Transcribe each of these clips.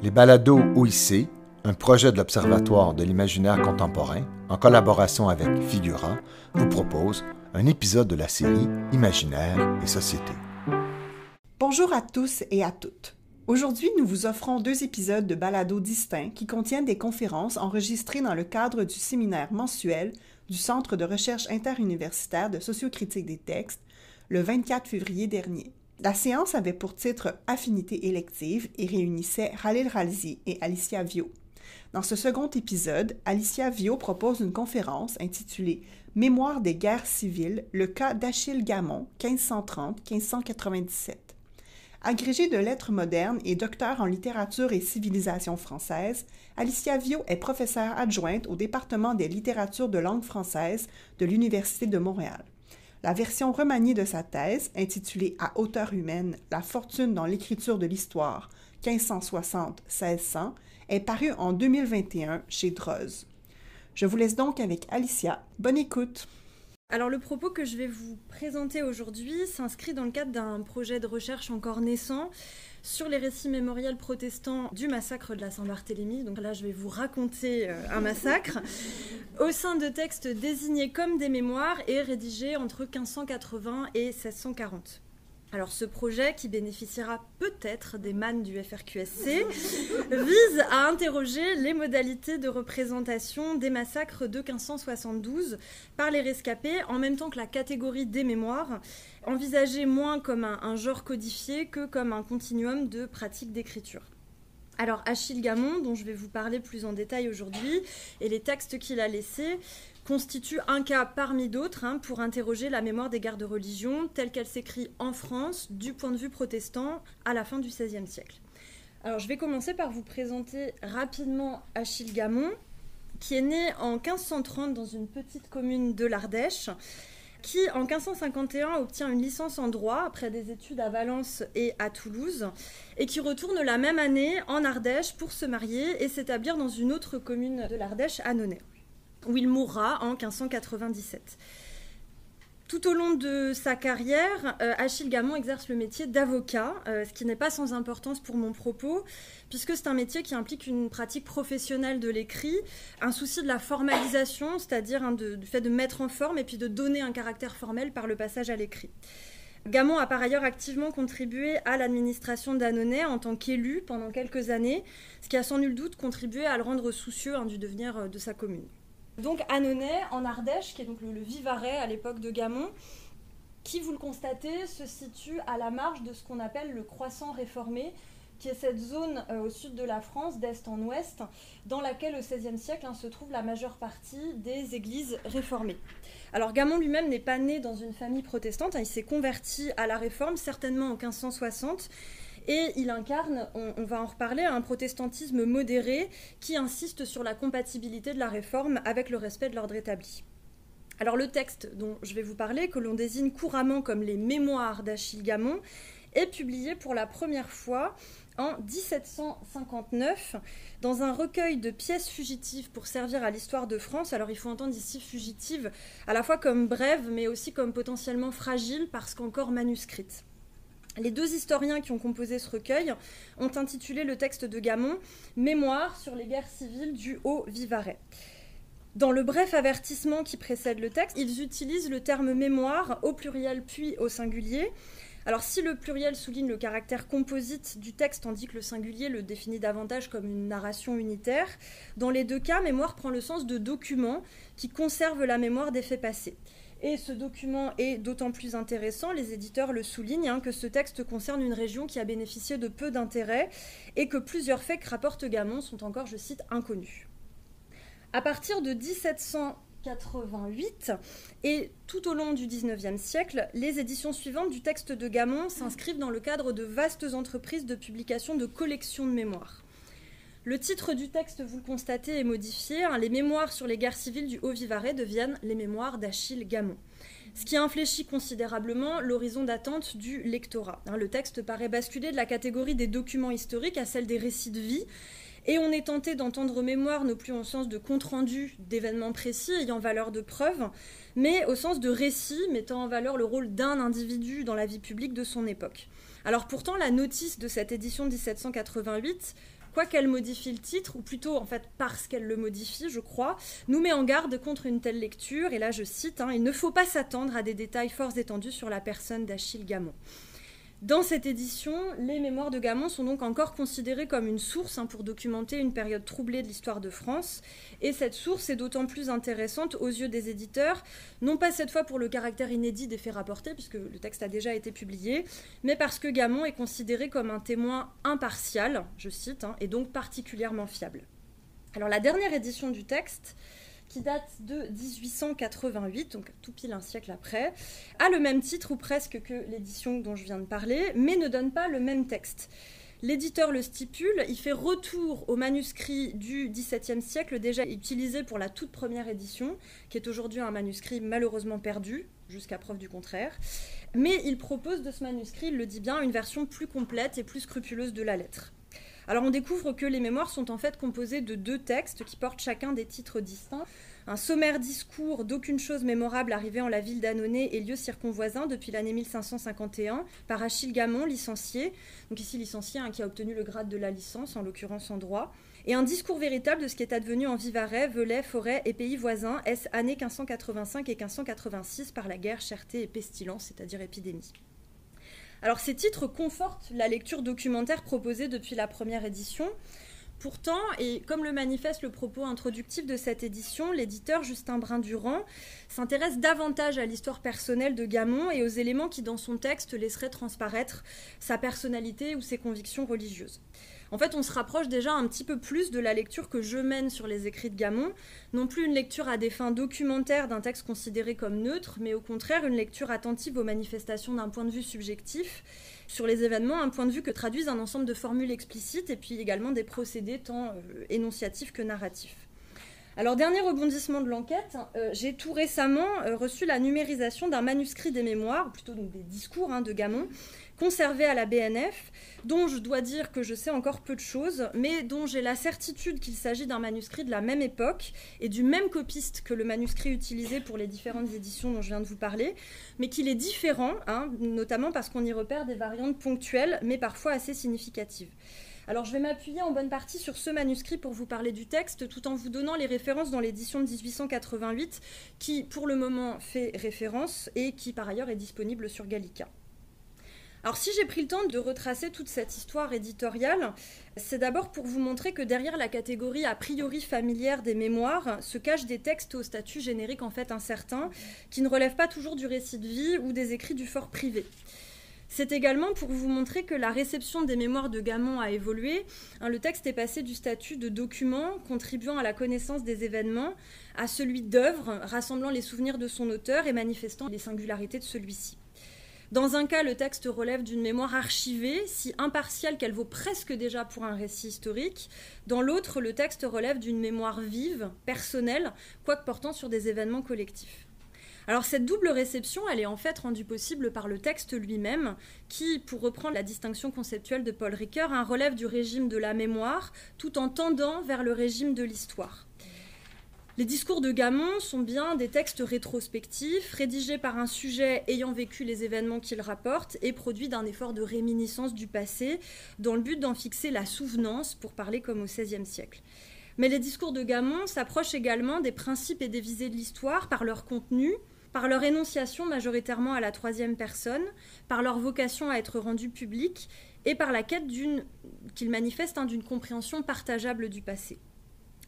Les balados OIC, un projet de l'Observatoire de l'imaginaire contemporain, en collaboration avec Figura, vous propose un épisode de la série Imaginaire et Société. Bonjour à tous et à toutes. Aujourd'hui, nous vous offrons deux épisodes de balados distincts qui contiennent des conférences enregistrées dans le cadre du séminaire mensuel du Centre de recherche interuniversitaire de sociocritique des textes le 24 février dernier. La séance avait pour titre Affinité élective et réunissait Khalil Ralzi et Alicia Vio. Dans ce second épisode, Alicia Vio propose une conférence intitulée Mémoire des guerres civiles, le cas d'Achille Gamon, 1530-1597. Agrégée de lettres modernes et docteur en littérature et civilisation française, Alicia Vio est professeure adjointe au département des littératures de langue française de l'Université de Montréal. La version remaniée de sa thèse, intitulée À hauteur humaine, La fortune dans l'écriture de l'histoire, 1560-1600, est parue en 2021 chez Droz. Je vous laisse donc avec Alicia. Bonne écoute! Alors le propos que je vais vous présenter aujourd'hui s'inscrit dans le cadre d'un projet de recherche encore naissant sur les récits mémoriels protestants du massacre de la Saint-Barthélemy. Donc là, je vais vous raconter euh, un massacre au sein de textes désignés comme des mémoires et rédigés entre 1580 et 1640. Alors ce projet, qui bénéficiera peut-être des mannes du FRQSC, vise à interroger les modalités de représentation des massacres de 1572 par les rescapés, en même temps que la catégorie des mémoires, envisagée moins comme un, genre codifié que comme un continuum de pratiques d'écriture. Alors Achille Gamon, dont je vais vous parler plus en détail aujourd'hui, et les textes qu'il a laissés, constitue un cas parmi d'autres hein, pour interroger la mémoire des guerres de religion telle qu'elle s'écrit en France du point de vue protestant à la fin du XVIe siècle. Alors je vais commencer par vous présenter rapidement Achille Gamon, qui est né en 1530 dans une petite commune de l'Ardèche, qui en 1551 obtient une licence en droit après des études à Valence et à Toulouse, et qui retourne la même année en Ardèche pour se marier et s'établir dans une autre commune de l'Ardèche, à Nonay où il mourra en 1597. Tout au long de sa carrière, euh, Achille Gamon exerce le métier d'avocat, euh, ce qui n'est pas sans importance pour mon propos, puisque c'est un métier qui implique une pratique professionnelle de l'écrit, un souci de la formalisation, c'est-à-dire hein, du fait de mettre en forme et puis de donner un caractère formel par le passage à l'écrit. Gamon a par ailleurs activement contribué à l'administration d'Annonay en tant qu'élu pendant quelques années, ce qui a sans nul doute contribué à le rendre soucieux hein, du devenir euh, de sa commune. Donc Annonay, en Ardèche, qui est donc le, Vivarais à l'époque de Gamon, qui, vous le constatez, se situe à la marge de ce qu'on appelle le croissant réformé, qui est cette zone euh, au sud de la France, d'est en ouest, dans laquelle au XVIe siècle hein, se trouve la majeure partie des églises réformées. Alors Gamon lui-même n'est pas né dans une famille protestante, hein, il s'est converti à la réforme certainement en 1560, et il incarne, on, va en reparler, un protestantisme modéré qui insiste sur la compatibilité de la réforme avec le respect de l'ordre établi. Alors le texte dont je vais vous parler, que l'on désigne couramment comme les Mémoires d'Achille Gamon, est publié pour la première fois en 1759 dans un recueil de pièces fugitives pour servir à l'histoire de France. Alors il faut entendre ici fugitive à la fois comme brève mais aussi comme potentiellement fragile parce qu'encore manuscrite. Les deux historiens qui ont composé ce recueil ont intitulé le texte de Gamon Mémoire sur les guerres civiles du Haut-Vivarais. Dans le bref avertissement qui précède le texte, ils utilisent le terme mémoire au pluriel puis au singulier. Alors si le pluriel souligne le caractère composite du texte tandis que le singulier le définit davantage comme une narration unitaire, dans les deux cas, mémoire prend le sens de document qui conserve la mémoire des faits passés. Et ce document est d'autant plus intéressant, les éditeurs le soulignent, hein, que ce texte concerne une région qui a bénéficié de peu d'intérêt et que plusieurs faits que rapporte Gamon sont encore, je cite, inconnus. À partir de 1788 et tout au long du XIXe siècle, les éditions suivantes du texte de Gamon s'inscrivent dans le cadre de vastes entreprises de publication de collections de mémoires. Le titre du texte, vous le constatez, est modifié. Hein. Les mémoires sur les guerres civiles du Haut-Vivarais deviennent les mémoires d'Achille Gamon. Ce qui infléchit considérablement l'horizon d'attente du lectorat. Hein. Le texte paraît basculer de la catégorie des documents historiques à celle des récits de vie. Et on est tenté d'entendre mémoire non plus en sens de compte-rendu d'événements précis ayant valeur de preuve, mais au sens de récit mettant en valeur le rôle d'un individu dans la vie publique de son époque. Alors pourtant, la notice de cette édition 1788 quoiqu'elle modifie le titre, ou plutôt en fait parce qu'elle le modifie, je crois, nous met en garde contre une telle lecture. Et là, je cite, hein, Il ne faut pas s'attendre à des détails fort étendus sur la personne d'Achille Gamon. Dans cette édition, les mémoires de Gamon sont donc encore considérées comme une source hein, pour documenter une période troublée de l'histoire de France. Et cette source est d'autant plus intéressante aux yeux des éditeurs, non pas cette fois pour le caractère inédit des faits rapportés, puisque le texte a déjà été publié, mais parce que Gamon est considéré comme un témoin impartial, je cite, hein, et donc particulièrement fiable. Alors la dernière édition du texte qui date de 1888, donc tout pile un siècle après, a le même titre ou presque que l'édition dont je viens de parler, mais ne donne pas le même texte. L'éditeur le stipule, il fait retour au manuscrit du XVIIe siècle déjà utilisé pour la toute première édition, qui est aujourd'hui un manuscrit malheureusement perdu, jusqu'à preuve du contraire. Mais il propose de ce manuscrit, il le dit bien, une version plus complète et plus scrupuleuse de la lettre. Alors on découvre que les mémoires sont en fait composées de deux textes qui portent chacun des titres distincts. Un sommaire discours d'aucune chose mémorable arrivé en la ville d'Annonay et lieu circonvoisins depuis l'année 1551 par Achille Gamon, licencié, donc ici licencié hein, qui a obtenu le grade de la licence, en l'occurrence en droit, et un discours véritable de ce qui est advenu en Vivarais, Velay, Forêt et pays voisins, est années 1585 et 1586 par la guerre, cherté et pestilence, c'est-à-dire épidémie. Alors ces titres confortent la lecture documentaire proposée depuis la première édition. Pourtant, et comme le manifeste le propos introductif de cette édition, l'éditeur Justin Brun-Durand s'intéresse davantage à l'histoire personnelle de Gamon et aux éléments qui, dans son texte, laisseraient transparaître sa personnalité ou ses convictions religieuses. En fait, on se rapproche déjà un petit peu plus de la lecture que je mène sur les écrits de Gamon, non plus une lecture à des fins documentaires d'un texte considéré comme neutre, mais au contraire une lecture attentive aux manifestations d'un point de vue subjectif sur les événements, un point de vue que traduisent un ensemble de formules explicites et puis également des procédés tant euh, énonciatifs que narratifs. Alors, dernier rebondissement de l'enquête, euh, j'ai tout récemment euh, reçu la numérisation d'un manuscrit des mémoires, plutôt donc des discours hein, de Gamon, conservé à la BNF, dont je dois dire que je sais encore peu de choses, mais dont j'ai la certitude qu'il s'agit d'un manuscrit de la même époque et du même copiste que le manuscrit utilisé pour les différentes éditions dont je viens de vous parler, mais qu'il est différent, hein, notamment parce qu'on y repère des variantes ponctuelles, mais parfois assez significatives. Alors je vais m'appuyer en bonne partie sur ce manuscrit pour vous parler du texte, tout en vous donnant les références dans l'édition de 1888, qui pour le moment fait référence et qui par ailleurs est disponible sur Gallica. Alors si j'ai pris le temps de retracer toute cette histoire éditoriale, c'est d'abord pour vous montrer que derrière la catégorie a priori familière des mémoires se cachent des textes au statut générique en fait incertain, qui ne relèvent pas toujours du récit de vie ou des écrits du fort privé. C'est également pour vous montrer que la réception des mémoires de Gamon a évolué. Hein, le texte est passé du statut de document contribuant à la connaissance des événements à celui d'œuvre rassemblant les souvenirs de son auteur et manifestant les singularités de celui-ci. Dans un cas, le texte relève d'une mémoire archivée, si impartiale qu'elle vaut presque déjà pour un récit historique. Dans l'autre, le texte relève d'une mémoire vive, personnelle, quoique portant sur des événements collectifs. Alors cette double réception, elle est en fait rendue possible par le texte lui-même, qui, pour reprendre la distinction conceptuelle de Paul Ricoeur, relève du régime de la mémoire, tout en tendant vers le régime de l'histoire. Les discours de Gamon sont bien des textes rétrospectifs, rédigés par un sujet ayant vécu les événements qu'il rapporte et produits d'un effort de réminiscence du passé, dans le but d'en fixer la souvenance, pour parler comme au XVIe siècle. Mais les discours de Gamon s'approchent également des principes et des visées de l'histoire par leur contenu, par leur énonciation majoritairement à la troisième personne, par leur vocation à être rendue publique et par la quête qu'ils manifestent hein, d'une compréhension partageable du passé.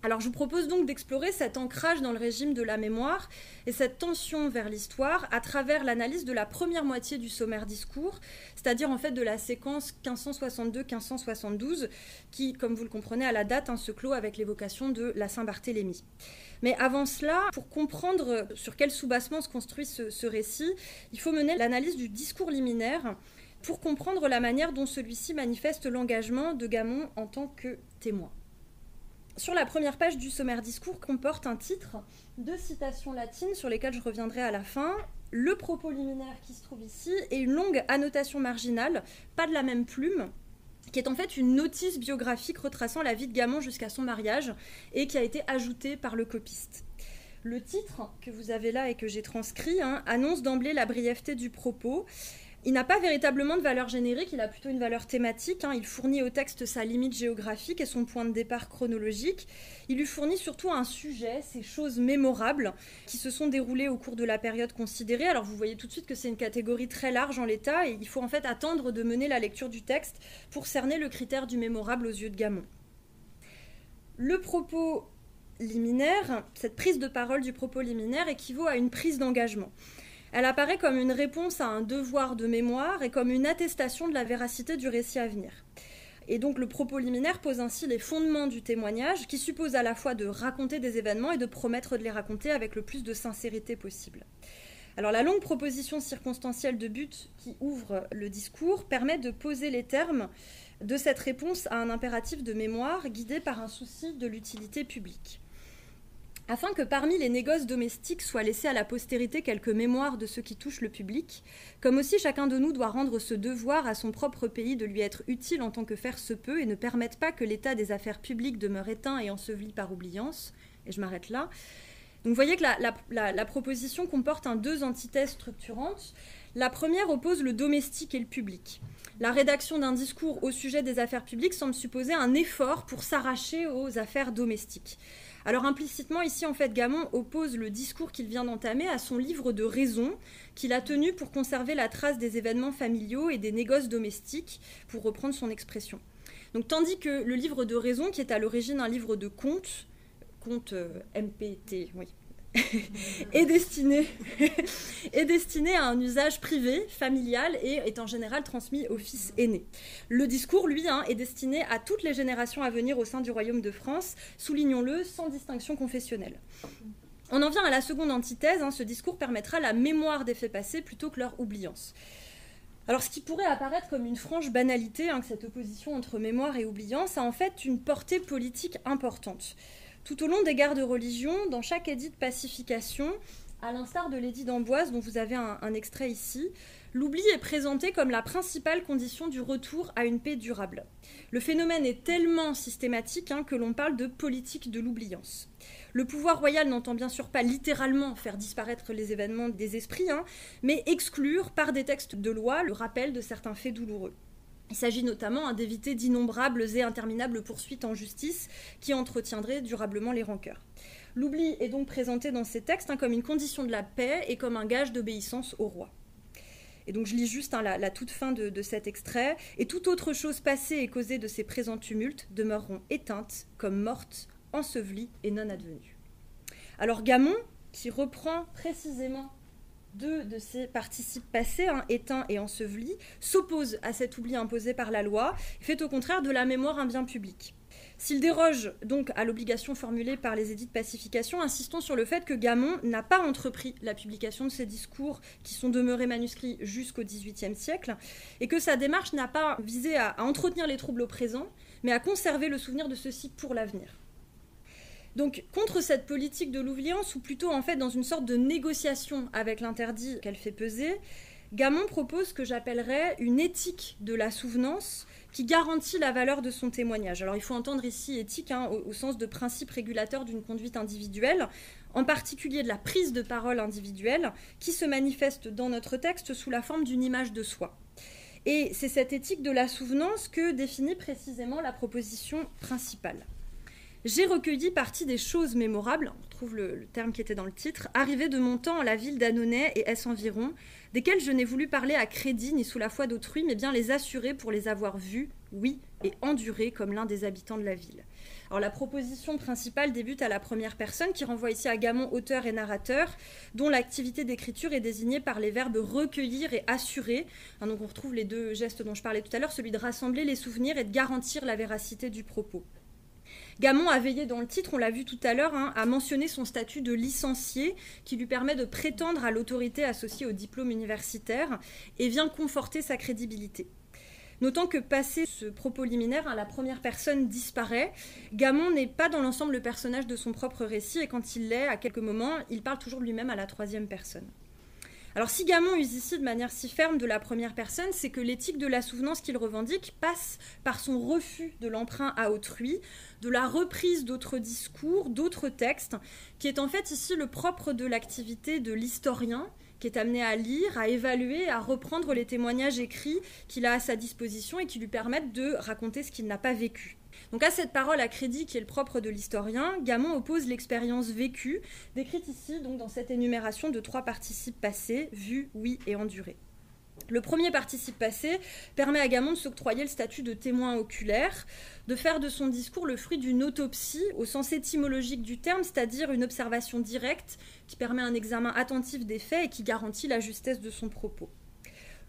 Alors je vous propose donc d'explorer cet ancrage dans le régime de la mémoire et cette tension vers l'histoire à travers l'analyse de la première moitié du sommaire discours, c'est-à-dire en fait de la séquence 1562-1572 qui, comme vous le comprenez à la date, hein, se clôt avec l'évocation de la Saint-Barthélemy. Mais avant cela, pour comprendre sur quel soubassement se construit ce récit, il faut mener l'analyse du discours liminaire pour comprendre la manière dont celui-ci manifeste l'engagement de Gamon en tant que témoin sur la première page du sommaire discours comporte un titre, deux citations latines sur lesquelles je reviendrai à la fin, le propos liminaire qui se trouve ici et une longue annotation marginale, pas de la même plume, qui est en fait une notice biographique retraçant la vie de Gamon jusqu'à son mariage et qui a été ajoutée par le copiste. Le titre que vous avez là et que j'ai transcrit hein, annonce d'emblée la brièveté du propos Il n'a pas véritablement de valeur générique, il a plutôt une valeur thématique. Hein. Il fournit au texte sa limite géographique et son point de départ chronologique. Il lui fournit surtout un sujet, ces choses mémorables qui se sont déroulées au cours de la période considérée. Alors vous voyez tout de suite que c'est une catégorie très large en l'état et il faut en fait attendre de mener la lecture du texte pour cerner le critère du mémorable aux yeux de Gamon. Le propos liminaire, cette prise de parole du propos liminaire équivaut à une prise d'engagement. Elle apparaît comme une réponse à un devoir de mémoire et comme une attestation de la véracité du récit à venir. Et donc le propos liminaire pose ainsi les fondements du témoignage qui suppose à la fois de raconter des événements et de promettre de les raconter avec le plus de sincérité possible. Alors la longue proposition circonstancielle de but qui ouvre le discours permet de poser les termes de cette réponse à un impératif de mémoire guidé par un souci de l'utilité publique. Afin que parmi les négoces domestiques soient laissés à la postérité quelques mémoires de ce qui touche le public, comme aussi chacun de nous doit rendre ce devoir à son propre pays de lui être utile en tant que faire se peut et ne permettre pas que l'état des affaires publiques demeure éteint et enseveli par oubliance, et je m'arrête là. Donc vous voyez que la, proposition comporte deux antithèses structurantes. La première oppose le domestique et le public. La rédaction d'un discours au sujet des affaires publiques semble supposer un effort pour s'arracher aux affaires domestiques. Alors implicitement, ici, en fait, Gamon oppose le discours qu'il vient d'entamer à son livre de raison qu'il a tenu pour conserver la trace des événements familiaux et des négoces domestiques, pour reprendre son expression. Donc, tandis que le livre de raison, qui est à l'origine un livre de contes, contes euh, MPT, oui, est, destiné, est destiné à un usage privé, familial et est en général transmis au fils aîné. Le discours, lui, hein, est destiné à toutes les générations à venir au sein du royaume de France, soulignons-le, sans distinction confessionnelle. On en vient à la seconde antithèse, hein, ce discours permettra la mémoire des faits passés plutôt que leur oubliance. Alors, ce qui pourrait apparaître comme une franche banalité, hein, que cette opposition entre mémoire et oubliance a en fait une portée politique importante. Tout au long des guerres de religion, dans chaque édit de pacification, à l'instar de l'édit d'Amboise dont vous avez un, extrait ici, l'oubli est présenté comme la principale condition du retour à une paix durable. Le phénomène est tellement systématique hein, que l'on parle de politique de l'oubliance. Le pouvoir royal n'entend bien sûr pas littéralement faire disparaître les événements des esprits, hein, mais exclure par des textes de loi le rappel de certains faits douloureux. Il s'agit notamment hein, d'éviter d'innombrables et interminables poursuites en justice qui entretiendraient durablement les rancœurs. L'oubli est donc présenté dans ces textes hein, comme une condition de la paix et comme un gage d'obéissance au roi. Et donc je lis juste hein, la, toute fin de, de, cet extrait. Et toute autre chose passée et causée de ces présents tumultes demeureront éteintes comme mortes, ensevelies et non advenues. Alors Gamon, qui reprend précisément deux de ces participes passés, éteints et ensevelis, s'opposent à cet oubli imposé par la loi, fait au contraire de la mémoire un bien public. S'il déroge donc à l'obligation formulée par les édits de pacification, insistons sur le fait que Gamon n'a pas entrepris la publication de ces discours qui sont demeurés manuscrits jusqu'au XVIIIe siècle, et que sa démarche n'a pas visé à entretenir les troubles au présent, mais à conserver le souvenir de ceux-ci pour l'avenir. Donc contre cette politique de l'oubliance, ou plutôt en fait dans une sorte de négociation avec l'interdit qu'elle fait peser, Gamon propose ce que j'appellerais une éthique de la souvenance qui garantit la valeur de son témoignage. Alors il faut entendre ici éthique hein, au, au, sens de principe régulateur d'une conduite individuelle, en particulier de la prise de parole individuelle, qui se manifeste dans notre texte sous la forme d'une image de soi. Et c'est cette éthique de la souvenance que définit précisément la proposition principale. J'ai recueilli partie des choses mémorables, on retrouve le, terme qui était dans le titre, arrivées de mon temps à la ville d'Annonay et S environ, desquelles je n'ai voulu parler à crédit ni sous la foi d'autrui, mais bien les assurer pour les avoir vues, oui, et endurées comme l'un des habitants de la ville. Alors la proposition principale débute à la première personne, qui renvoie ici à Gamon, auteur et narrateur, dont l'activité d'écriture est désignée par les verbes recueillir et assurer. Hein, donc on retrouve les deux gestes dont je parlais tout à l'heure, celui de rassembler les souvenirs et de garantir la véracité du propos. Gamon a veillé dans le titre, on l'a vu tout à l'heure, hein, à mentionner son statut de licencié qui lui permet de prétendre à l'autorité associée au diplôme universitaire et vient conforter sa crédibilité. Notant que passé ce propos liminaire, hein, la première personne disparaît. Gamon n'est pas dans l'ensemble le personnage de son propre récit et quand il l'est, à quelques moments, il parle toujours lui-même à la troisième personne. Alors si Gamon use ici de manière si ferme de la première personne, c'est que l'éthique de la souvenance qu'il revendique passe par son refus de l'emprunt à autrui, de la reprise d'autres discours, d'autres textes, qui est en fait ici le propre de l'activité de l'historien qui est amené à lire, à évaluer, à reprendre les témoignages écrits qu'il a à sa disposition et qui lui permettent de raconter ce qu'il n'a pas vécu. Donc à cette parole à crédit qui est le propre de l'historien, Gamon oppose l'expérience vécue, décrite ici donc dans cette énumération de trois participes passés, vus, oui et endurés. Le premier participe passé permet à Gamon de s'octroyer le statut de témoin oculaire, de faire de son discours le fruit d'une autopsie au sens étymologique du terme, c'est-à-dire une observation directe qui permet un examen attentif des faits et qui garantit la justesse de son propos.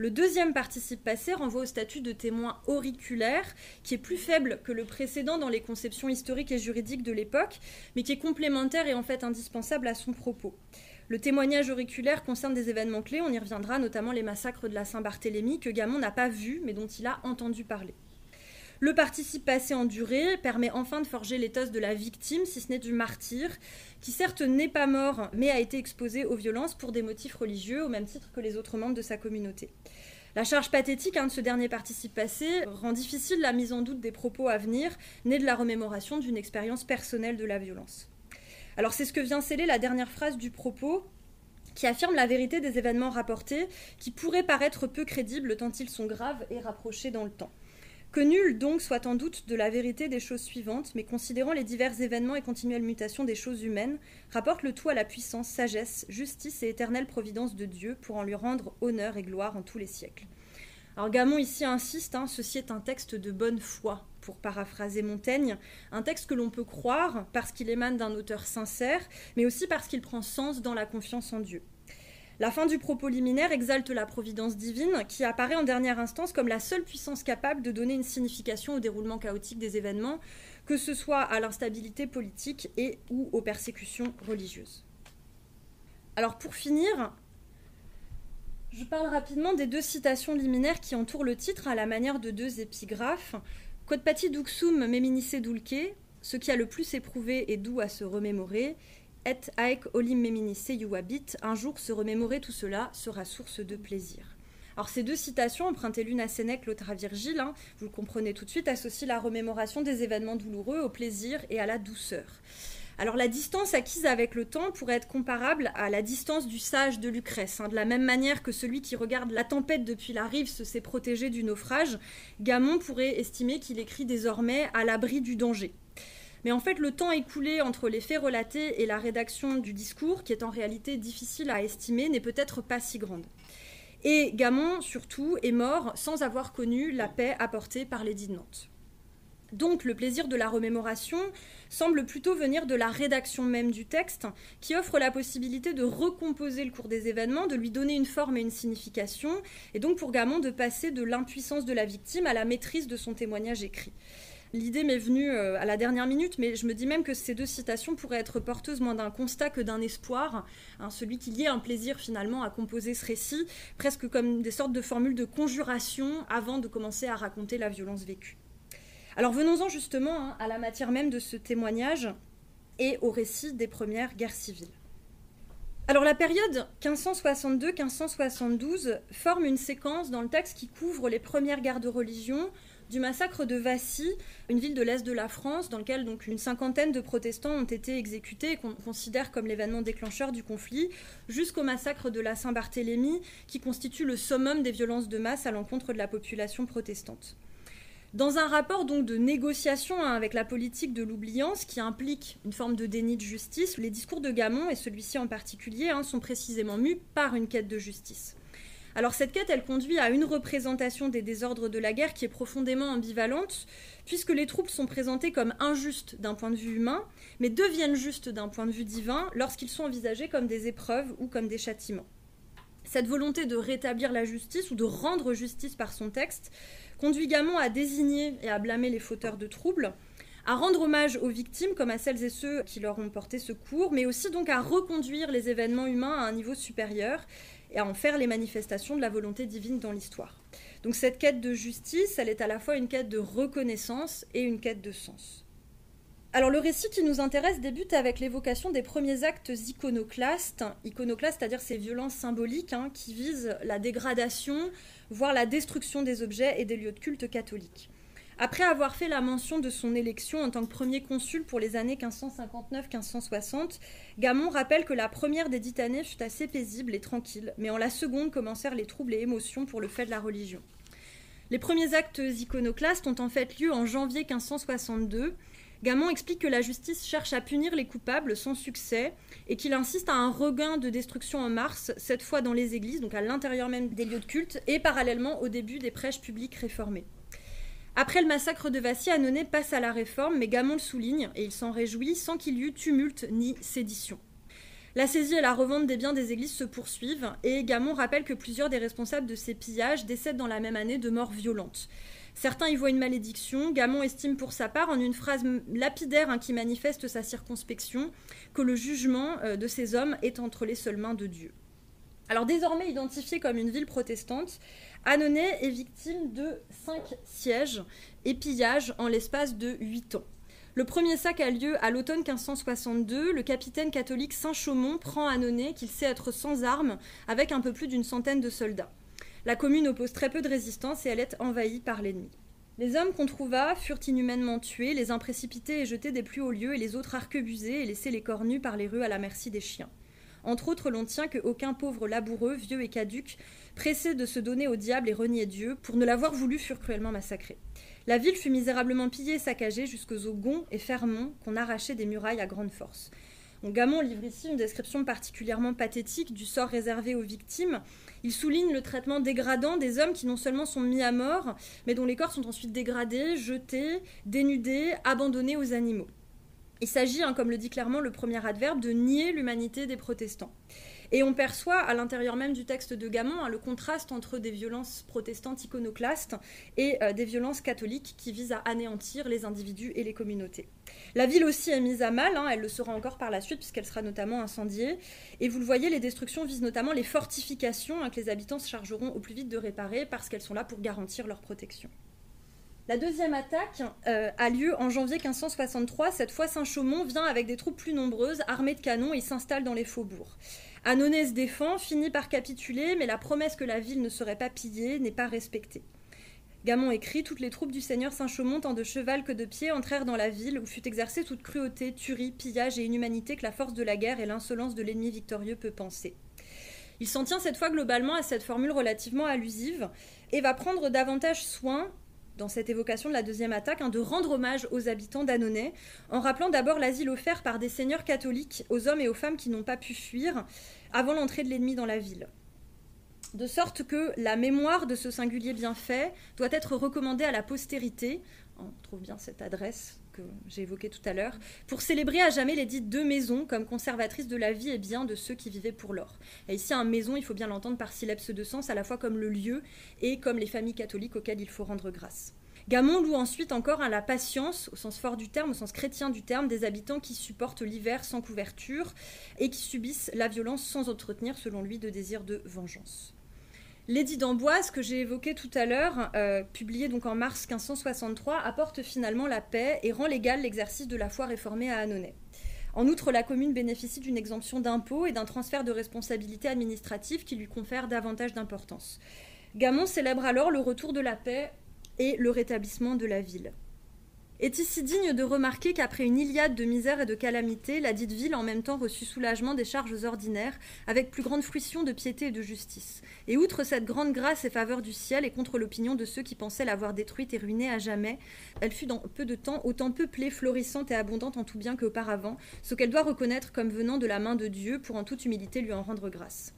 Le deuxième participe passé renvoie au statut de témoin auriculaire, qui est plus faible que le précédent dans les conceptions historiques et juridiques de l'époque, mais qui est complémentaire et en fait indispensable à son propos. Le témoignage auriculaire concerne des événements clés, on y reviendra, notamment les massacres de la Saint-Barthélemy, que Gamon n'a pas vu, mais dont il a entendu parler. Le participe passé en durée permet enfin de forger l'éthos de la victime, si ce n'est du martyr, qui certes n'est pas mort, mais a été exposé aux violences pour des motifs religieux, au même titre que les autres membres de sa communauté. La charge pathétique hein, de ce dernier participe passé rend difficile la mise en doute des propos à venir, nés de la remémoration d'une expérience personnelle de la violence. Alors c'est ce que vient sceller la dernière phrase du propos, qui affirme la vérité des événements rapportés, qui pourraient paraître peu crédibles tant ils sont graves et rapprochés dans le temps. Que nul donc soit en doute de la vérité des choses suivantes, mais considérant les divers événements et continuelles mutations des choses humaines, rapporte le tout à la puissance, sagesse, justice et éternelle providence de Dieu pour en lui rendre honneur et gloire en tous les siècles. Alors Gamon ici insiste, hein, ceci est un texte de bonne foi, pour paraphraser Montaigne, un texte que l'on peut croire parce qu'il émane d'un auteur sincère, mais aussi parce qu'il prend sens dans la confiance en Dieu. La fin du propos liminaire exalte la providence divine, qui apparaît en dernière instance comme la seule puissance capable de donner une signification au déroulement chaotique des événements, que ce soit à l'instabilité politique et ou aux persécutions religieuses. Alors pour finir, je parle rapidement des deux citations liminaires qui entourent le titre à la manière de deux épigraphes. Quod duxum meminice dulce, ce qui a le plus éprouvé et doux à se remémorer, et aec olim meminice habit, un jour se remémorer tout cela sera source de plaisir. Alors ces deux citations, empruntées l'une à Sénèque, l'autre à Virgile, hein, vous le comprenez tout de suite, associent la remémoration des événements douloureux au plaisir et à la douceur. Alors la distance acquise avec le temps pourrait être comparable à la distance du sage de Lucrèce. Hein. de la même manière que celui qui regarde la tempête depuis la rive se sait protégé du naufrage, Gamon pourrait estimer qu'il écrit désormais à l'abri du danger. Mais en fait, le temps écoulé entre les faits relatés et la rédaction du discours, qui est en réalité difficile à estimer, n'est peut-être pas si grande. Et Gamon, surtout, est mort sans avoir connu la paix apportée par l'édit de Nantes. Donc le plaisir de la remémoration semble plutôt venir de la rédaction même du texte, qui offre la possibilité de recomposer le cours des événements, de lui donner une forme et une signification, et donc pour Gamon de passer de l'impuissance de la victime à la maîtrise de son témoignage écrit. L'idée m'est venue euh, à la dernière minute, mais je me dis même que ces deux citations pourraient être porteuses moins d'un constat que d'un espoir, hein, celui qu'il y ait un plaisir finalement à composer ce récit, presque comme des sortes de formules de conjuration avant de commencer à raconter la violence vécue. Alors venons-en justement hein, à la matière même de ce témoignage et au récit des premières guerres civiles. Alors la période 1562-1572 forme une séquence dans le texte qui couvre les premières guerres de religion, du massacre de Vassy, une ville de l'est de la France, dans lequel donc une cinquantaine de protestants ont été exécutés et qu'on considère comme l'événement déclencheur du conflit, jusqu'au massacre de la Saint-Barthélemy, qui constitue le summum des violences de masse à l'encontre de la population protestante. Dans un rapport donc de négociation hein, avec la politique de l'oubliance qui implique une forme de déni de justice, les discours de Gamon, et celui-ci en particulier, hein, sont précisément mus par une quête de justice. Alors cette quête, elle conduit à une représentation des désordres de la guerre qui est profondément ambivalente, puisque les troupes sont présentées comme injustes d'un point de vue humain, mais deviennent justes d'un point de vue divin lorsqu'ils sont envisagés comme des épreuves ou comme des châtiments. Cette volonté de rétablir la justice ou de rendre justice par son texte conduit Gamon à désigner et à blâmer les fauteurs de troubles, à rendre hommage aux victimes comme à celles et ceux qui leur ont porté secours, mais aussi donc à reconduire les événements humains à un niveau supérieur et à en faire les manifestations de la volonté divine dans l'histoire. Donc cette quête de justice, elle est à la fois une quête de reconnaissance et une quête de sens. Alors le récit qui nous intéresse débute avec l'évocation des premiers actes iconoclastes, iconoclastes c'est-à-dire ces violences symboliques hein, qui visent la dégradation, voire la destruction des objets et des lieux de culte catholiques. Après avoir fait la mention de son élection en tant que premier consul pour les années 1559-1560, Gamon rappelle que la première des dites années fut assez paisible et tranquille, mais en la seconde commencèrent les troubles et émotions pour le fait de la religion. Les premiers actes iconoclastes ont en fait lieu en janvier 1562. Gamon explique que la justice cherche à punir les coupables sans succès et qu'il insiste à un regain de destruction en mars, cette fois dans les églises, donc à l'intérieur même des lieux de culte, et parallèlement au début des prêches publiques réformées. Après le massacre de Vassy, Annonay passe à la réforme, mais Gamon le souligne, et il s'en réjouit, sans qu'il y eût tumulte ni sédition. La saisie et la revente des biens des églises se poursuivent, et Gamon rappelle que plusieurs des responsables de ces pillages décèdent dans la même année de morts violentes. Certains y voient une malédiction. Gamon estime pour sa part, en une phrase lapidaire hein, qui manifeste sa circonspection, que le jugement euh, de ces hommes est entre les seules mains de Dieu. Alors désormais identifiée comme une ville protestante, Annonay est victime de cinq sièges et pillages en l'espace de huit ans. Le premier sac a lieu à l'automne 1562. Le capitaine catholique Saint-Chaumont prend Annonay, qu'il sait être sans armes, avec un peu plus d'une centaine de soldats. La commune oppose très peu de résistance et elle est envahie par l'ennemi. Les hommes qu'on trouva furent inhumainement tués, les uns précipités et jetés des plus hauts lieux, et les autres arquebusés et laissés les corps nus par les rues à la merci des chiens. Entre autres, l'on tient que aucun pauvre laboureux, vieux et caduc, pressé de se donner au diable et renier Dieu, pour ne l'avoir voulu, furent cruellement massacrés. La ville fut misérablement pillée et saccagée jusqu'aux Gonds et Fermont qu'on arrachait des murailles à grande force. Gamon livre ici une description particulièrement pathétique du sort réservé aux victimes. Il souligne le traitement dégradant des hommes qui non seulement sont mis à mort, mais dont les corps sont ensuite dégradés, jetés, dénudés, abandonnés aux animaux. Il s'agit, hein, comme le dit clairement le premier adverbe, de nier l'humanité des protestants. Et on perçoit à l'intérieur même du texte de Gamon hein, le contraste entre des violences protestantes iconoclastes et euh, des violences catholiques qui visent à anéantir les individus et les communautés. La ville aussi est mise à mal, hein, elle le sera encore par la suite puisqu'elle sera notamment incendiée. Et vous le voyez, les destructions visent notamment les fortifications que les habitants se chargeront au plus vite de réparer parce qu'elles sont là pour garantir leur protection. La deuxième attaque euh, a lieu en janvier 1563. Cette fois, Saint-Chaumont vient avec des troupes plus nombreuses, armées de canons, et s'installe dans les faubourgs. Annonay se défend, finit par capituler, mais la promesse que la ville ne serait pas pillée n'est pas respectée. Gamon écrit Toutes les troupes du seigneur Saint-Chaumont, tant de cheval que de pied, entrèrent dans la ville où fut exercée toute cruauté, tuerie, pillage et inhumanité que la force de la guerre et l'insolence de l'ennemi victorieux peut penser. Il s'en tient cette fois globalement à cette formule relativement allusive et va prendre davantage soin dans cette évocation de la deuxième attaque, hein, de rendre hommage aux habitants d'Annonay, en rappelant d'abord l'asile offert par des seigneurs catholiques aux hommes et aux femmes qui n'ont pas pu fuir avant l'entrée de l'ennemi dans la ville. De sorte que la mémoire de ce singulier bienfait doit être recommandée à la postérité, on trouve bien cette adresse que j'ai évoquée tout à l'heure, pour célébrer à jamais les dites deux maisons comme conservatrices de la vie et bien de ceux qui vivaient pour l'or. Et ici, un maison, il faut bien l'entendre par syllabes de sens, à la fois comme le lieu et comme les familles catholiques auxquelles il faut rendre grâce. Gamon loue ensuite encore à la patience, au sens fort du terme, au sens chrétien du terme, des habitants qui supportent l'hiver sans couverture et qui subissent la violence sans entretenir, selon lui, de désir de vengeance. L'édit d'Amboise, que j'ai évoqué tout à l'heure, euh, publié donc en mars 1563, apporte finalement la paix et rend légal l'exercice de la foi réformée à Annonay. En outre, la commune bénéficie d'une exemption d'impôts et d'un transfert de responsabilités administratives qui lui confère davantage d'importance. Gamon célèbre alors le retour de la paix et le rétablissement de la ville. Est ici digne de remarquer qu'après une Iliade de misère et de calamité, la dite ville en même temps reçut soulagement des charges ordinaires, avec plus grande fruition de piété et de justice? Et outre cette grande grâce et faveur du ciel, et contre l'opinion de ceux qui pensaient l'avoir détruite et ruinée à jamais, elle fut dans peu de temps autant peuplée, florissante et abondante en tout bien qu'auparavant, ce qu'elle doit reconnaître comme venant de la main de Dieu pour en toute humilité lui en rendre grâce.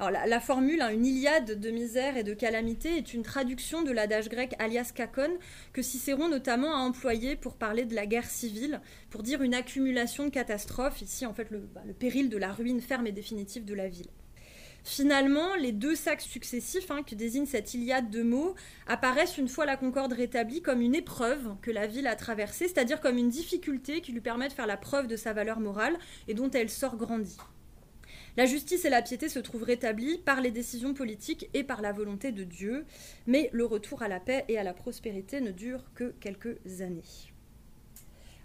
Alors la, formule, hein, une Iliade de misère et de calamité, est une traduction de l'adage grec alias kakon que Cicéron notamment a employé pour parler de la guerre civile, pour dire une accumulation de catastrophes, ici en fait le, bah, péril de la ruine ferme et définitive de la ville. Finalement, les deux sacs successifs hein, que désigne cette Iliade de mots apparaissent une fois la concorde rétablie comme une épreuve que la ville a traversée, c'est-à-dire comme une difficulté qui lui permet de faire la preuve de sa valeur morale et dont elle sort grandie. La justice et la piété se trouvent rétablies par les décisions politiques et par la volonté de Dieu, mais le retour à la paix et à la prospérité ne dure que quelques années.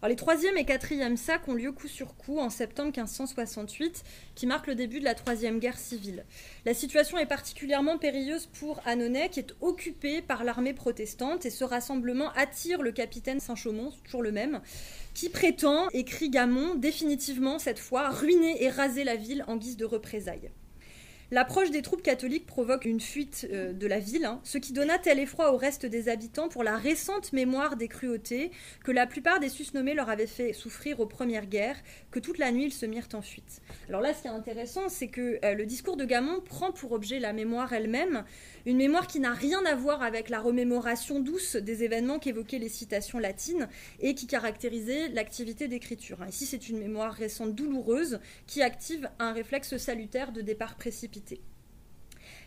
Les troisième et quatrième sacs ont lieu coup sur coup en septembre 1568, qui marque le début de la troisième guerre civile. La situation est particulièrement périlleuse pour Annonay, qui est occupé par l'armée protestante, et ce rassemblement attire le capitaine Saint-Chaumont, toujours le même, qui prétend, écrit Gamon, définitivement cette fois, ruiner et raser la ville en guise de représailles. L'approche des troupes catholiques provoque une fuite euh, de la ville, hein, ce qui donna tel effroi au reste des habitants pour la récente mémoire des cruautés que la plupart des susnommés leur avaient fait souffrir aux premières guerres, que toute la nuit ils se mirent en fuite. Alors là, ce qui est intéressant, c'est que euh, le discours de Gamon prend pour objet la mémoire elle-même, une mémoire qui n'a rien à voir avec la remémoration douce des événements qu'évoquaient les citations latines et qui caractérisait l'activité d'écriture. Hein. Ici, c'est une mémoire récente douloureuse qui active un réflexe salutaire de départ précipité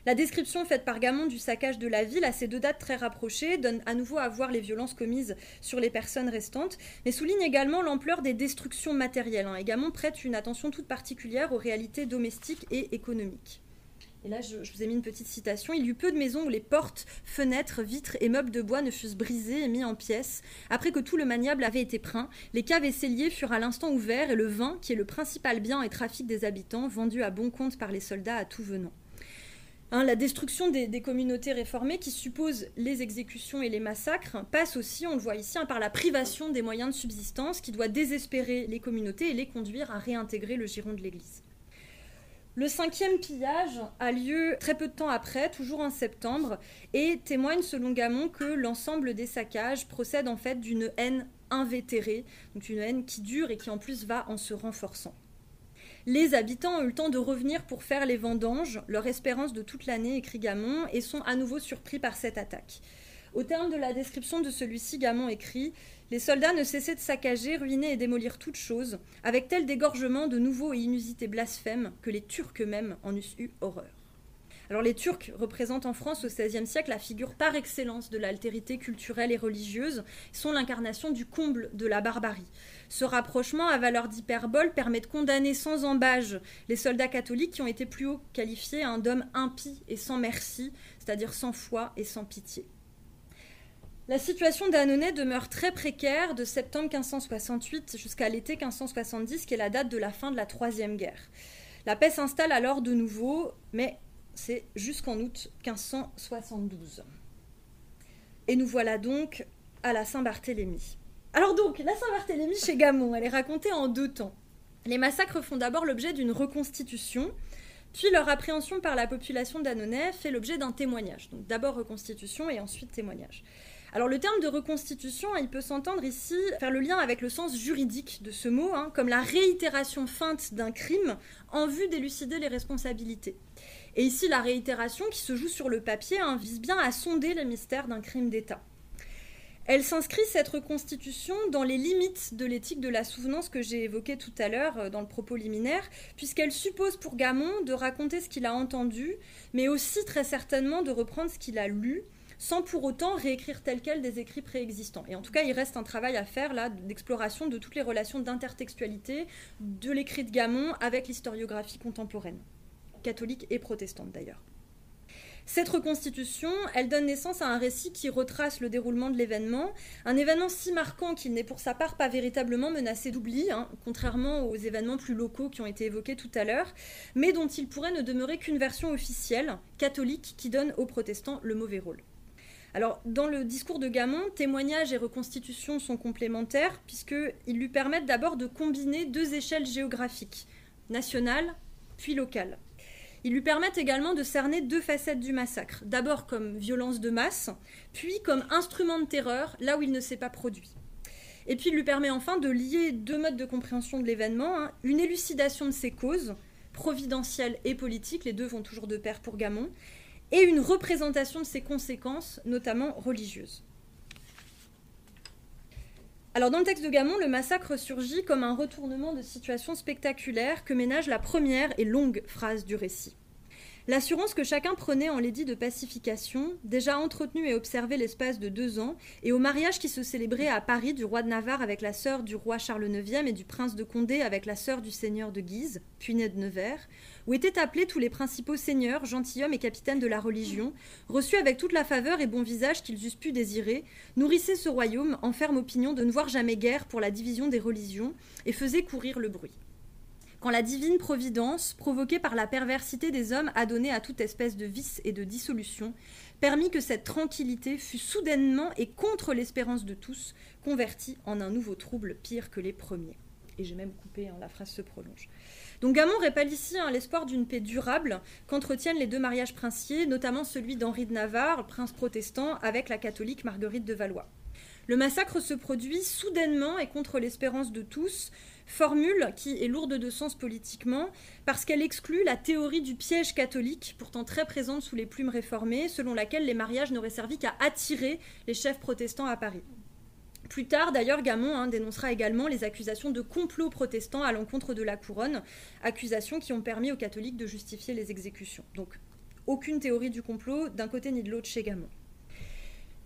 la description faite par Gamon du saccage de la ville à ces deux dates très rapprochées donne à nouveau à voir les violences commises sur les personnes restantes, mais souligne également l'ampleur des destructions matérielles. Hein. Et Gamon prête une attention toute particulière aux réalités domestiques et économiques. Et là, je, vous ai mis une petite citation. Il y eut peu de maisons où les portes, fenêtres, vitres et meubles de bois ne fussent brisés et mis en pièces. Après que tout le maniable avait été peint, les caves et celliers furent à l'instant ouverts et le vin, qui est le principal bien et trafic des habitants, vendu à bon compte par les soldats à tout venant. Hein, la destruction des, communautés réformées, qui suppose les exécutions et les massacres, passe aussi, on le voit ici, hein, par la privation des moyens de subsistance qui doit désespérer les communautés et les conduire à réintégrer le giron de l'Église. Le cinquième pillage a lieu très peu de temps après, toujours en septembre, et témoigne selon Gamon que l'ensemble des saccages procède en fait d'une haine invétérée, donc une haine qui dure et qui en plus va en se renforçant. Les habitants ont eu le temps de revenir pour faire les vendanges, leur espérance de toute l'année, écrit Gamon, et sont à nouveau surpris par cette attaque. Au terme de la description de celui-ci, Gamon écrit les soldats ne cessaient de saccager, ruiner et démolir toutes choses, avec tel dégorgement de nouveaux et inusités blasphèmes que les Turcs eux-mêmes en eussent eu horreur. Alors les Turcs représentent en France au XVIe siècle la figure par excellence de l'altérité culturelle et religieuse, sont l'incarnation du comble de la barbarie. Ce rapprochement à valeur d'hyperbole permet de condamner sans embâge les soldats catholiques qui ont été plus haut qualifiés d'hommes impies et sans merci, c'est-à-dire sans foi et sans pitié. La situation d'Annonay demeure très précaire de septembre 1568 jusqu'à l'été 1570, qui est la date de la fin de la Troisième Guerre. La paix s'installe alors de nouveau, mais c'est jusqu'en août 1572. Et nous voilà donc à la Saint-Barthélemy. Alors donc, la Saint-Barthélemy chez Gamon, elle est racontée en deux temps. Les massacres font d'abord l'objet d'une reconstitution, puis leur appréhension par la population d'Annonay fait l'objet d'un témoignage. Donc d'abord reconstitution et ensuite témoignage. Alors le terme de reconstitution, il peut s'entendre ici faire le lien avec le sens juridique de ce mot, hein, comme la réitération feinte d'un crime en vue d'élucider les responsabilités. Et ici, la réitération qui se joue sur le papier hein, vise bien à sonder le mystère d'un crime d'État. Elle s'inscrit, cette reconstitution, dans les limites de l'éthique de la souvenance que j'ai évoquée tout à l'heure euh, dans le propos liminaire, puisqu'elle suppose pour Gamon de raconter ce qu'il a entendu, mais aussi très certainement de reprendre ce qu'il a lu, sans pour autant réécrire tel quel des écrits préexistants. Et en tout cas, il reste un travail à faire là d'exploration de toutes les relations d'intertextualité de l'écrit de Gamon avec l'historiographie contemporaine, catholique et protestante d'ailleurs. Cette reconstitution, elle donne naissance à un récit qui retrace le déroulement de l'événement, un événement si marquant qu'il n'est pour sa part pas véritablement menacé d'oubli, hein, contrairement aux événements plus locaux qui ont été évoqués tout à l'heure, mais dont il pourrait ne demeurer qu'une version officielle, catholique, qui donne aux protestants le mauvais rôle. Alors, dans le discours de Gamon, témoignage et reconstitution sont complémentaires, puisqu'ils lui permettent d'abord de combiner deux échelles géographiques, nationale puis locale. Ils lui permettent également de cerner deux facettes du massacre, d'abord comme violence de masse, puis comme instrument de terreur là où il ne s'est pas produit. Et puis il lui permet enfin de lier deux modes de compréhension de l'événement, hein. une élucidation de ses causes, providentielles et politiques, les deux vont toujours de pair pour Gamon, et une représentation de ses conséquences, notamment religieuses. Alors dans le texte de Gamon, le massacre surgit comme un retournement de situation spectaculaire que ménage la première et longue phrase du récit. L'assurance que chacun prenait en l'édit de pacification, déjà entretenu et observé l'espace de deux ans, et au mariage qui se célébrait à Paris du roi de Navarre avec la sœur du roi Charles IX et du prince de Condé avec la sœur du seigneur de Guise, Puinet de Nevers, où étaient appelés tous les principaux seigneurs, gentilshommes et capitaines de la religion, reçus avec toute la faveur et bon visage qu'ils eussent pu désirer, nourrissaient ce royaume en ferme opinion de ne voir jamais guerre pour la division des religions, et faisaient courir le bruit quand la divine providence, provoquée par la perversité des hommes, a à toute espèce de vice et de dissolution, permis que cette tranquillité fût soudainement et contre l'espérance de tous, convertie en un nouveau trouble pire que les premiers. Et j'ai même coupé, hein, la phrase se prolonge. Donc Gamon répale ici hein, l'espoir d'une paix durable qu'entretiennent les deux mariages princiers, notamment celui d'Henri de Navarre, prince protestant, avec la catholique Marguerite de Valois. Le massacre se produit soudainement et contre l'espérance de tous, formule qui est lourde de sens politiquement parce qu'elle exclut la théorie du piège catholique, pourtant très présente sous les plumes réformées, selon laquelle les mariages n'auraient servi qu'à attirer les chefs protestants à Paris. Plus tard, d'ailleurs, Gamon hein, dénoncera également les accusations de complot protestant à l'encontre de la couronne, accusations qui ont permis aux catholiques de justifier les exécutions. Donc, aucune théorie du complot d'un côté ni de l'autre chez Gamon.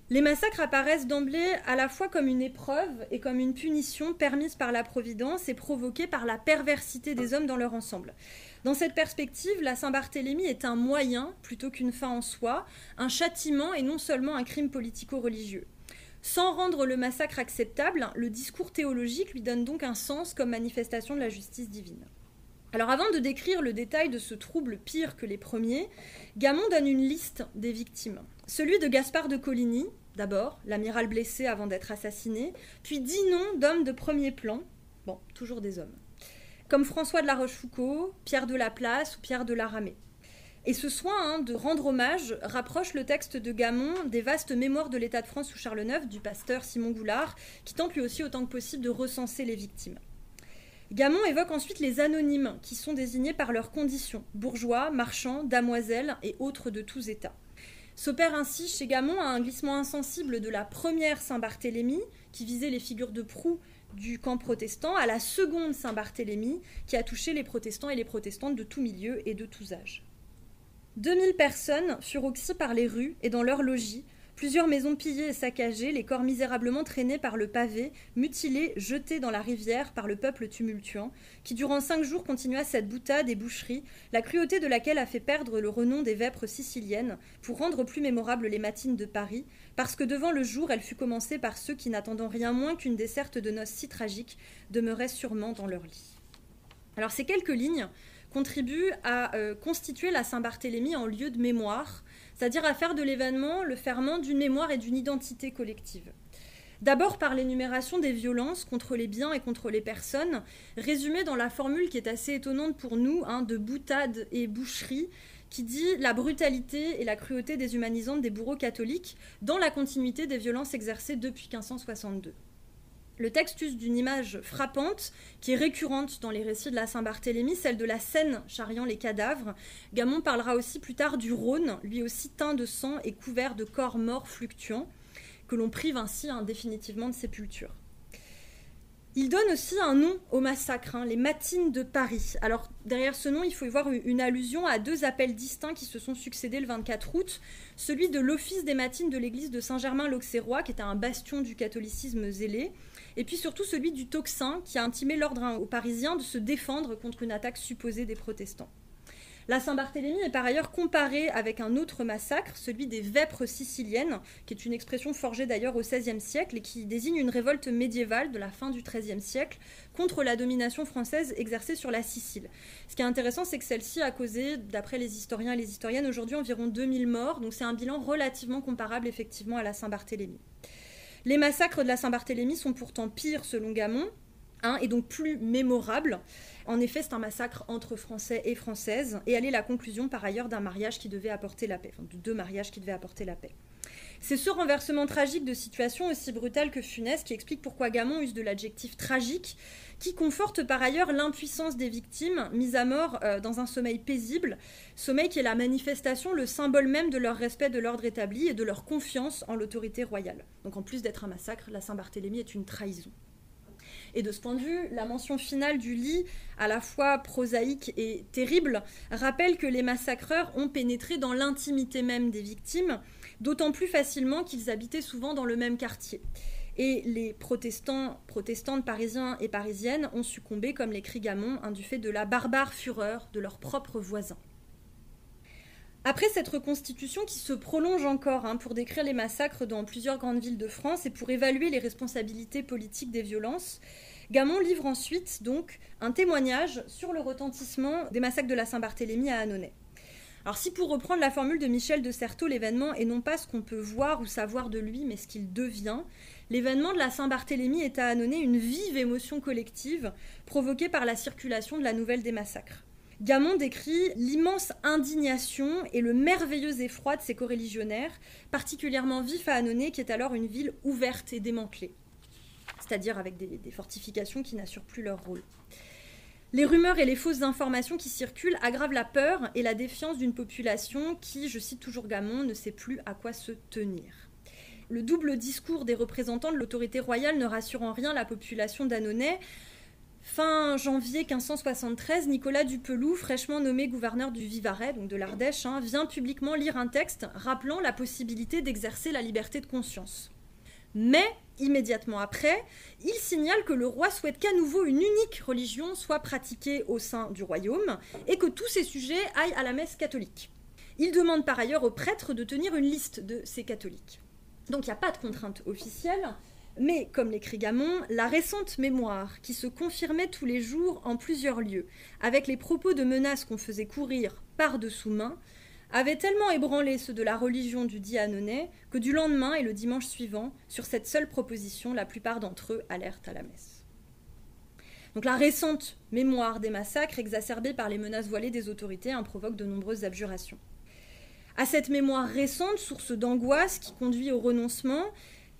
Les massacres apparaissent d'emblée à la fois comme une épreuve et comme une punition permise par la Providence et provoquée par la perversité des hommes dans leur ensemble. Dans cette perspective, la Saint-Barthélemy est un moyen plutôt qu'une fin en soi, un châtiment et non seulement un crime politico-religieux. Sans rendre le massacre acceptable, le discours théologique lui donne donc un sens comme manifestation de la justice divine. Alors avant de décrire le détail de ce trouble pire que les premiers, Gamon donne une liste des victimes. Celui de Gaspard de Coligny, d'abord, l'amiral blessé avant d'être assassiné, puis dix noms d'hommes de premier plan, bon, toujours des hommes, comme François de la Rochefoucauld, Pierre de Laplace ou Pierre de la Ramée. Et ce soin hein, de rendre hommage rapproche le texte de Gamon des vastes mémoires de l'État de France sous Charles IX du pasteur Simon Goulard, qui tente lui aussi autant que possible de recenser les victimes. Gamon évoque ensuite les anonymes, qui sont désignés par leurs conditions, bourgeois, marchands, damoiselles et autres de tous états. S'opère ainsi chez Gamon un glissement insensible de la première Saint-Barthélemy, qui visait les figures de proue du camp protestant, à la seconde Saint-Barthélemy, qui a touché les protestants et les protestantes de tous milieux et de tous âges. 2000 personnes furent oxy par les rues et dans leurs logis, Plusieurs maisons pillées et saccagées, les corps misérablement traînés par le pavé, mutilés, jetés dans la rivière par le peuple tumultuant, qui durant cinq jours continua cette boutade et boucherie, la cruauté de laquelle a fait perdre le renom des vêpres siciliennes, pour rendre plus mémorables les matines de Paris, parce que devant le jour elle fut commencée par ceux qui, n'attendant rien moins qu'une desserte de noces si tragique, demeuraient sûrement dans leur lit. Alors ces quelques lignes contribuent à euh, constituer la Saint-Barthélemy en lieu de mémoire, c'est-à-dire à faire de l'événement le ferment d'une mémoire et d'une identité collective. D'abord par l'énumération des violences contre les biens et contre les personnes, résumée dans la formule qui est assez étonnante pour nous, hein, de boutade et boucherie, qui dit la brutalité et la cruauté déshumanisantes des bourreaux catholiques dans la continuité des violences exercées depuis 1562. Le texte use d'une image frappante qui est récurrente dans les récits de la Saint-Barthélemy, celle de la Seine charriant les cadavres. Gamon parlera aussi plus tard du Rhône, lui aussi teint de sang et couvert de corps morts fluctuants, que l'on prive ainsi indéfinitivement de sépulture. Il donne aussi un nom au massacre, hein, les matines de Paris. Alors derrière ce nom, il faut y voir une allusion à deux appels distincts qui se sont succédés le 24 août. Celui de l'office des matines de l'église de Saint-Germain-l'Auxerrois, qui était un bastion du catholicisme zélé, et puis surtout celui du tocsin qui a intimé l'ordre aux Parisiens de se défendre contre une attaque supposée des protestants. La Saint-Barthélemy est par ailleurs comparée avec un autre massacre, celui des vêpres siciliennes, qui est une expression forgée d'ailleurs au XVIe siècle et qui désigne une révolte médiévale de la fin du XIIIe siècle contre la domination française exercée sur la Sicile. Ce qui est intéressant, c'est que celle-ci a causé, d'après les historiens et les historiennes, aujourd'hui environ 2000 morts, donc c'est un bilan relativement comparable effectivement à la Saint-Barthélemy. Les massacres de la Saint-Barthélemy sont pourtant pires selon Gamon, hein, et donc plus mémorables. En effet, c'est un massacre entre Français et Françaises, et elle est la conclusion par ailleurs d'un mariage qui devait apporter la paix, enfin de deux mariages qui devaient apporter la paix. C'est ce renversement tragique de situation aussi brutal que funeste qui explique pourquoi Gamon use de l'adjectif tragique, qui conforte par ailleurs l'impuissance des victimes mises à mort euh, dans un sommeil paisible, sommeil qui est la manifestation, le symbole même de leur respect de l'ordre établi et de leur confiance en l'autorité royale. Donc en plus d'être un massacre, la Saint-Barthélemy est une trahison. Et de ce point de vue, la mention finale du lit, à la fois prosaïque et terrible, rappelle que les massacreurs ont pénétré dans l'intimité même des victimes, d'autant plus facilement qu'ils habitaient souvent dans le même quartier. Et les protestants, protestantes parisiens et parisiennes ont succombé, comme les Gamon, hein, du fait de la barbare fureur de leurs propres voisins. Après cette reconstitution qui se prolonge encore hein, pour décrire les massacres dans plusieurs grandes villes de France et pour évaluer les responsabilités politiques des violences, Gamon livre ensuite donc un témoignage sur le retentissement des massacres de la Saint-Barthélemy à Annonay. Alors si pour reprendre la formule de Michel de Certeau, l'événement est non pas ce qu'on peut voir ou savoir de lui, mais ce qu'il devient, l'événement de la Saint-Barthélemy est à Annonay une vive émotion collective provoquée par la circulation de la nouvelle des massacres. Gamon décrit l'immense indignation et le merveilleux effroi de ses coreligionnaires, particulièrement vifs à Annonay, qui est alors une ville ouverte et démantelée, c'est-à-dire avec des, fortifications qui n'assurent plus leur rôle. Les rumeurs et les fausses informations qui circulent aggravent la peur et la défiance d'une population qui, je cite toujours Gamon, ne sait plus à quoi se tenir. Le double discours des représentants de l'autorité royale ne rassure en rien la population d'Annonay, Fin janvier 1573, Nicolas Dupeloux, fraîchement nommé gouverneur du Vivarais, donc de l'Ardèche, hein, vient publiquement lire un texte rappelant la possibilité d'exercer la liberté de conscience. Mais, immédiatement après, il signale que le roi souhaite qu'à nouveau une unique religion soit pratiquée au sein du royaume et que tous ces sujets aillent à la messe catholique. Il demande par ailleurs aux prêtres de tenir une liste de ces catholiques. Donc il n'y a pas de contrainte officielle, mais, comme l'écrit Gamon, la récente mémoire, qui se confirmait tous les jours en plusieurs lieux, avec les propos de menaces qu'on faisait courir par-dessous main, avait tellement ébranlé ceux de la religion du dit Annonay que du lendemain et le dimanche suivant, sur cette seule proposition, la plupart d'entre eux allèrent à la messe. Donc la récente mémoire des massacres, exacerbée par les menaces voilées des autorités, en provoque de nombreuses abjurations. À cette mémoire récente, source d'angoisse qui conduit au renoncement,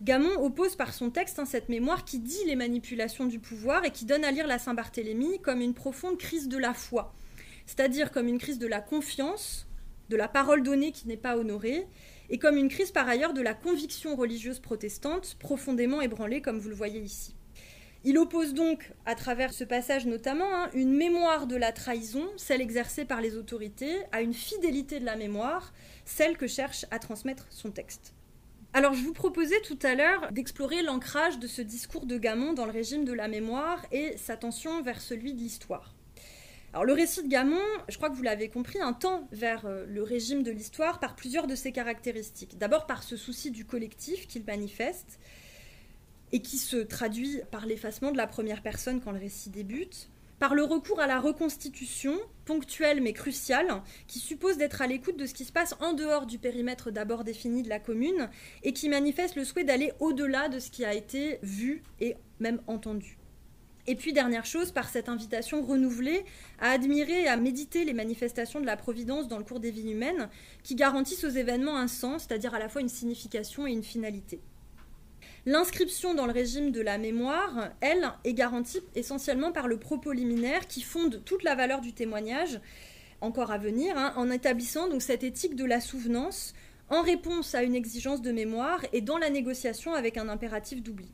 Gamon oppose par son texte hein, cette mémoire qui dit les manipulations du pouvoir et qui donne à lire la Saint-Barthélemy comme une profonde crise de la foi, c'est-à-dire comme une crise de la confiance, de la parole donnée qui n'est pas honorée, et comme une crise par ailleurs de la conviction religieuse protestante, profondément ébranlée comme vous le voyez ici. Il oppose donc, à travers ce passage notamment, hein, une mémoire de la trahison, celle exercée par les autorités, à une fidélité de la mémoire, celle que cherche à transmettre son texte. Alors, je vous proposais tout à l'heure d'explorer l'ancrage de ce discours de Gamon dans le régime de la mémoire et sa tension vers celui de l'histoire. Alors, le récit de Gamon, je crois que vous l'avez compris, un tend vers euh, le régime de l'histoire par plusieurs de ses caractéristiques. D'abord par ce souci du collectif qu'il manifeste et qui se traduit par l'effacement de la première personne quand le récit débute par le recours à la reconstitution, ponctuelle mais cruciale, qui suppose d'être à l'écoute de ce qui se passe en dehors du périmètre d'abord défini de la commune, et qui manifeste le souhait d'aller au-delà de ce qui a été vu et même entendu. Et puis, dernière chose, par cette invitation renouvelée à admirer et à méditer les manifestations de la Providence dans le cours des vies humaines, qui garantissent aux événements un sens, c'est-à-dire à la fois une signification et une finalité. L'inscription dans le régime de la mémoire, elle, est garantie essentiellement par le propos liminaire qui fonde toute la valeur du témoignage, encore à venir, hein, en établissant donc cette éthique de la souvenance en réponse à une exigence de mémoire et dans la négociation avec un impératif d'oubli.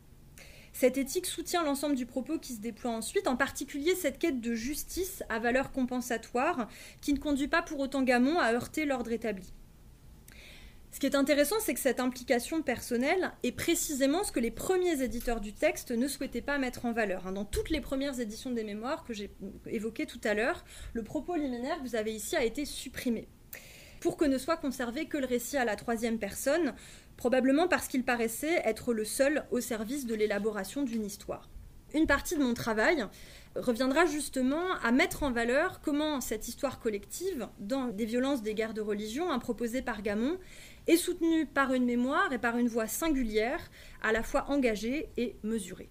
Cette éthique soutient l'ensemble du propos qui se déploie ensuite, en particulier cette quête de justice à valeur compensatoire qui ne conduit pas pour autant Gamon à heurter l'ordre établi. Ce qui est intéressant, c'est que cette implication personnelle est précisément ce que les premiers éditeurs du texte ne souhaitaient pas mettre en valeur. Hein. Dans toutes les premières éditions des mémoires que j'ai évoquées tout à l'heure, le propos liminaire que vous avez ici a été supprimé pour que ne soit conservé que le récit à la troisième personne, probablement parce qu'il paraissait être le seul au service de l'élaboration d'une histoire. Une partie de mon travail reviendra justement à mettre en valeur comment cette histoire collective, dans des violences des guerres de religion, hein, proposée par Gamon, est soutenue par une mémoire et par une voix singulière, à la fois engagée et mesurée.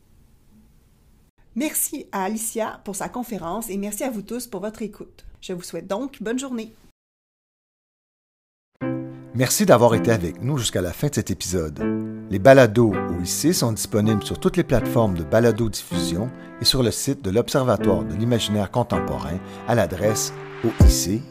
Merci à Alicia pour sa conférence et merci à vous tous pour votre écoute. Je vous souhaite donc bonne journée. Merci d'avoir été avec nous jusqu'à la fin de cet épisode. Les balados OIC sont disponibles sur toutes les plateformes de balado-diffusion et sur le site de l'Observatoire de l'imaginaire contemporain à l'adresse oic.ucam.ca.